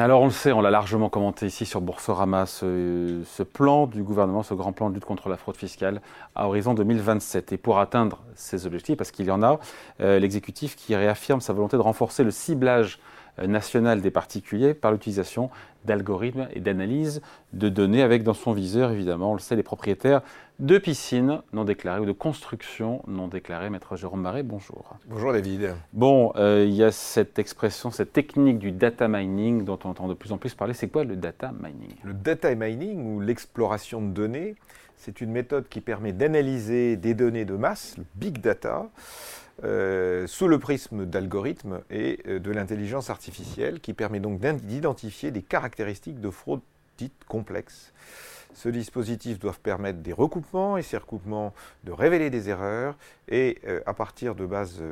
Alors on le sait, on l'a largement commenté ici sur Boursorama, ce, plan du gouvernement, ce grand plan de lutte contre la fraude fiscale à horizon 2027. Et pour atteindre ces objectifs, parce qu'il y en a, euh, l'exécutif qui réaffirme sa volonté de renforcer le ciblage euh, national des particuliers par l'utilisation d'algorithmes et d'analyse de données avec dans son viseur, évidemment, on le sait, les propriétaires de piscines non déclarées ou de constructions non déclarées. Maître Jérôme Marais, bonjour. Bonjour David. Bon, euh, il y a cette expression, cette technique du data mining dont on entend de plus en plus parler. C'est quoi le data mining? Le data mining ou l'exploration de données, c'est une méthode qui permet d'analyser des données de masse, le big data, euh, sous le prisme d'algorithmes et euh, de l'intelligence artificielle, qui permet donc d'identifier des caractéristiques de fraude dites complexes. Ce dispositif doit permettre des recoupements et ces recoupements de révéler des erreurs et euh, à partir de bases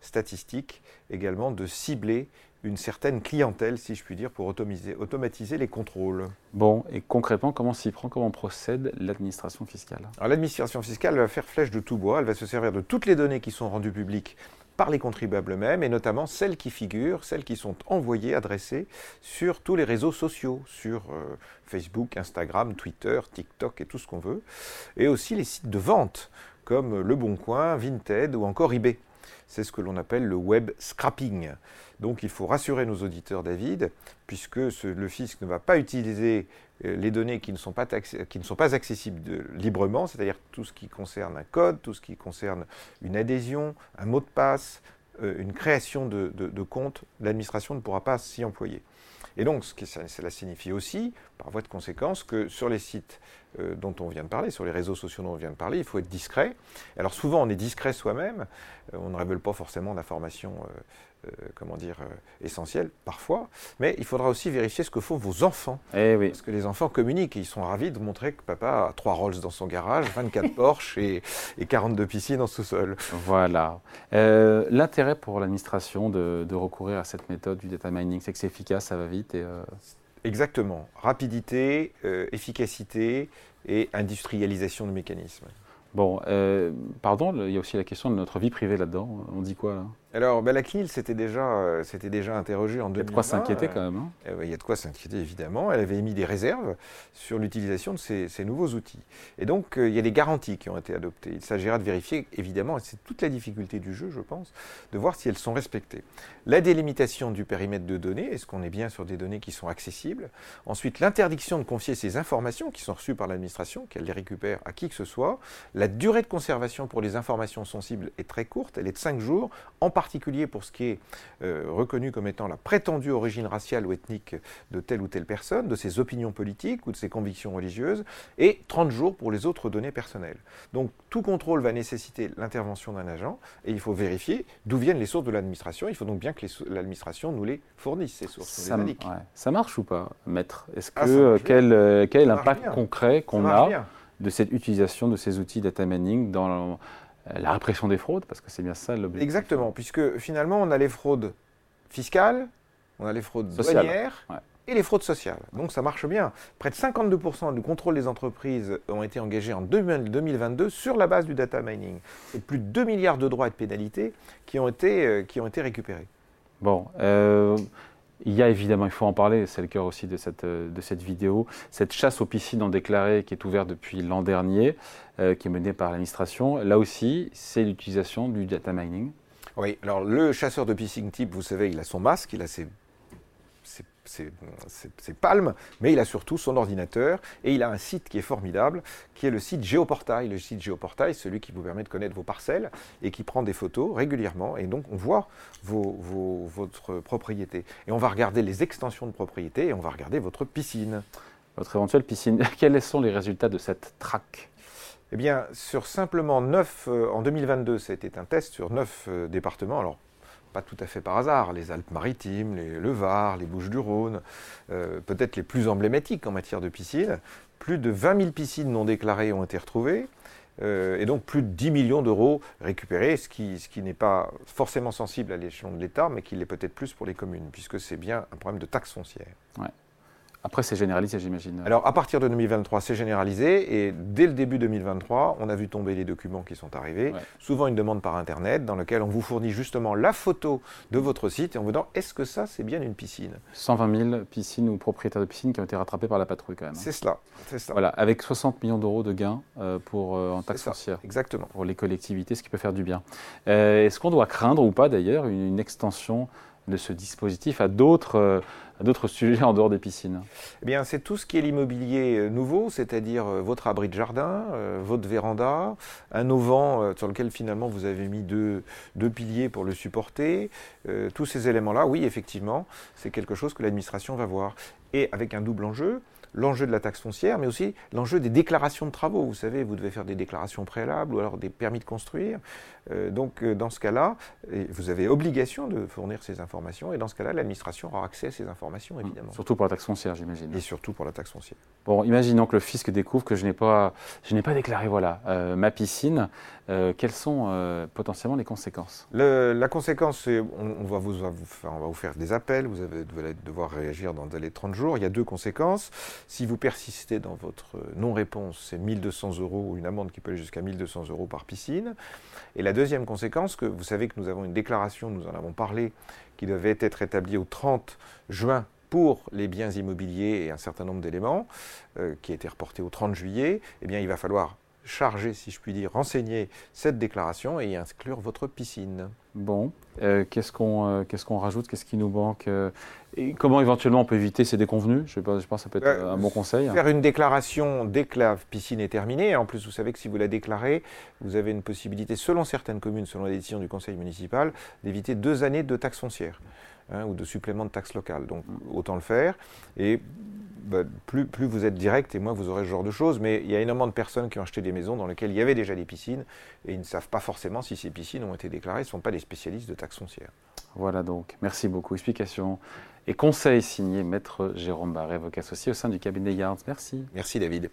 statistiques également de cibler une certaine clientèle, si je puis dire, pour automatiser, automatiser les contrôles. Bon, et concrètement, comment s'y prend, comment procède l'administration fiscale? Alors l'administration fiscale va faire flèche de tout bois, elle va se servir de toutes les données qui sont rendues publiques par les contribuables eux-mêmes, et notamment celles qui figurent, celles qui sont envoyées, adressées sur tous les réseaux sociaux, sur euh, Facebook, Instagram, Twitter, TikTok et tout ce qu'on veut, et aussi les sites de vente comme Le Bon Coin, Vinted ou encore eBay. C'est ce que l'on appelle le web scrapping. Donc il faut rassurer nos auditeurs, David, puisque le fisc ne va pas utiliser euh, les données qui ne sont pas, accessibles librement, c'est-à-dire tout ce qui concerne un code, tout ce qui concerne une adhésion, un mot de passe, euh, une création de, de compte, l'administration ne pourra pas s'y employer. Et donc, ce que cela signifie aussi, par voie de conséquence, que sur les sites euh, dont on vient de parler, sur les réseaux sociaux dont on vient de parler, il faut être discret. Alors souvent, on est discret soi-même, euh, on ne révèle pas forcément d'informations euh, comment dire, essentielles, parfois, mais il faudra aussi vérifier ce que font vos enfants. Eh oui. Parce que les enfants communiquent et ils sont ravis de montrer que papa a trois Rolls dans son garage, 24 Porsche et, et, 42 piscines en sous-sol. Voilà. L'intérêt pour l'administration de, de, recourir à cette méthode du data mining, c'est que c'est efficace, ça va vite et Exactement. Rapidité, euh, efficacité et industrialisation de mécanismes. Bon, euh, pardon, il y a aussi la question de notre vie privée là-dedans. On dit quoi là? Alors, la CNIL s'était déjà, euh, déjà interrogée en 2020. Il y a de quoi s'inquiéter quand même. Hein. il y a de quoi s'inquiéter évidemment. Elle avait émis des réserves sur l'utilisation de ces, nouveaux outils. Et donc, euh, il y a des garanties qui ont été adoptées. Il s'agira de vérifier, évidemment, et c'est toute la difficulté du jeu, je pense, de voir si elles sont respectées. La délimitation du périmètre de données, est-ce qu'on est bien sur des données qui sont accessibles? Ensuite, l'interdiction de confier ces informations qui sont reçues par l'administration, qu'elle les récupère à qui que ce soit. La durée de conservation pour les informations sensibles est très courte, elle est de 5 jours, en particulier pour ce qui est euh, reconnu comme étant la prétendue origine raciale ou ethnique de telle ou telle personne, de ses opinions politiques ou de ses convictions religieuses, et 30 jours pour les autres données personnelles. Donc tout contrôle va nécessiter l'intervention d'un agent, et il faut vérifier d'où viennent les sources de l'administration. Il faut donc bien que l'administration nous les fournisse, ces sources. Ça, ça marche ou pas, maître? Est-ce ah, que euh, quel, euh, quel est l'impact concret qu'on a de cette utilisation de ces outils data mining dans euh, la répression des fraudes, parce que c'est bien ça l'objectif. Exactement, puisque finalement, on a les fraudes fiscales, on a les fraudes douanières et les fraudes sociales. Donc ça marche bien. Près de 52% du contrôle des entreprises ont été engagés en 2022 sur la base du data mining. Et plus de 2 milliards de droits et de pénalités qui ont été, euh, qui ont été récupérés. Bon, euh, il y a évidemment, il faut en parler, c'est le cœur aussi de cette, de cette vidéo, cette chasse aux piscines non déclarées qui est ouverte depuis l'an dernier, euh, qui est menée par l'administration. Là aussi, c'est l'utilisation du data mining. Oui, alors le chasseur de piscine type, vous savez, il a son masque, il a ses ses, palmes, mais il a surtout son ordinateur et il a un site qui est formidable, qui est le site Géoportail. Le site Géoportail, celui qui vous permet de connaître vos parcelles et qui prend des photos régulièrement et donc on voit votre propriété. Et on va regarder les extensions de propriété et on va regarder votre piscine. Votre éventuelle piscine. Quels sont les résultats de cette traque? Eh bien, sur simplement 9, euh, en 2022, c'était un test sur 9 euh, départements. Alors, pas tout à fait par hasard, les Alpes-Maritimes, le Var, les Bouches-du-Rhône, euh, peut-être les plus emblématiques en matière de piscines. Plus de 20 000 piscines non déclarées ont été retrouvées. Euh, et donc plus de 10 millions d'euros récupérés, ce qui, ce qui n'est pas forcément sensible à l'échelon de l'État, mais qui l'est peut-être plus pour les communes, puisque c'est bien un problème de taxe foncière. Après, c'est généralisé, j'imagine. Alors, à partir de 2023, c'est généralisé. Et dès le début 2023, on a vu tomber les documents qui sont arrivés. Souvent, une demande par Internet dans laquelle on vous fournit justement la photo de votre site et en vous disant est-ce que ça, c'est bien une piscine? 120 000 piscines ou propriétaires de piscines qui ont été rattrapés par la patrouille, quand même. Hein. C'est cela, Voilà, avec 60 millions d'euros de gains euh, pour, euh, en taxes foncières. Exactement. Pour les collectivités, ce qui peut faire du bien. Euh, est-ce qu'on doit craindre ou pas, d'ailleurs, une extension de ce dispositif à d'autres euh, d'autres sujets en dehors des piscines Eh bien, c'est tout ce qui est l'immobilier euh, nouveau, c'est-à-dire euh, votre abri de jardin, votre véranda, un auvent sur lequel finalement vous avez mis deux, deux piliers pour le supporter. tous ces éléments-là, oui, effectivement, c'est quelque chose que l'administration va voir. Et avec un double enjeu, l'enjeu de la taxe foncière, mais aussi l'enjeu des déclarations de travaux. Vous savez, vous devez faire des déclarations préalables ou alors des permis de construire. Euh, donc, euh, dans ce cas-là, vous avez obligation de fournir ces informations, et dans ce cas-là, l'administration aura accès à ces informations, mmh. évidemment. Surtout pour la taxe foncière, j'imagine. Et surtout pour la taxe foncière. Bon, imaginons que le fisc découvre que je n'ai pas, je n'ai pas déclaré, voilà, euh, ma piscine. quelles sont potentiellement les conséquences? La conséquence, c'est on, va vous, on va vous faire des appels, vous allez devoir réagir dans les 30 jours. Il y a deux conséquences. Si vous persistez dans votre non-réponse, c'est 1200 euros, ou une amende qui peut aller jusqu'à 1200 euros par piscine. Et la deuxième conséquence, que vous savez que nous avons une déclaration, nous en avons parlé, qui devait être établie au 30 juin pour les biens immobiliers et un certain nombre d'éléments, euh, qui a été reporté au 30 juillet, eh bien il va falloir charger, si je puis dire, renseigner cette déclaration et y inclure votre piscine. Bon, euh, qu'est-ce qu'on euh, qu'est-ce qu'on rajoute Qu'est-ce qui nous manque euh, et Comment éventuellement on peut éviter ces déconvenus? Je, pense que ça peut être un bon conseil. Faire une déclaration dès que la piscine est terminée. En plus, vous savez que si vous la déclarez, vous avez une possibilité, selon certaines communes, selon les décisions du conseil municipal, d'éviter deux années de taxes foncières. Hein, ou de supplément de taxes locales. Donc autant le faire. Et bah, plus, plus, vous êtes direct et moins vous aurez ce genre de choses. Mais il y a énormément de personnes qui ont acheté des maisons dans lesquelles il y avait déjà des piscines et ils ne savent pas forcément si ces piscines ont été déclarées. Ils ne sont pas des spécialistes de taxes foncières. Voilà donc. Merci beaucoup. Explication et conseil signé Maître Jérôme Barré, avocat associé au sein du cabinet Yards. Merci. Merci David.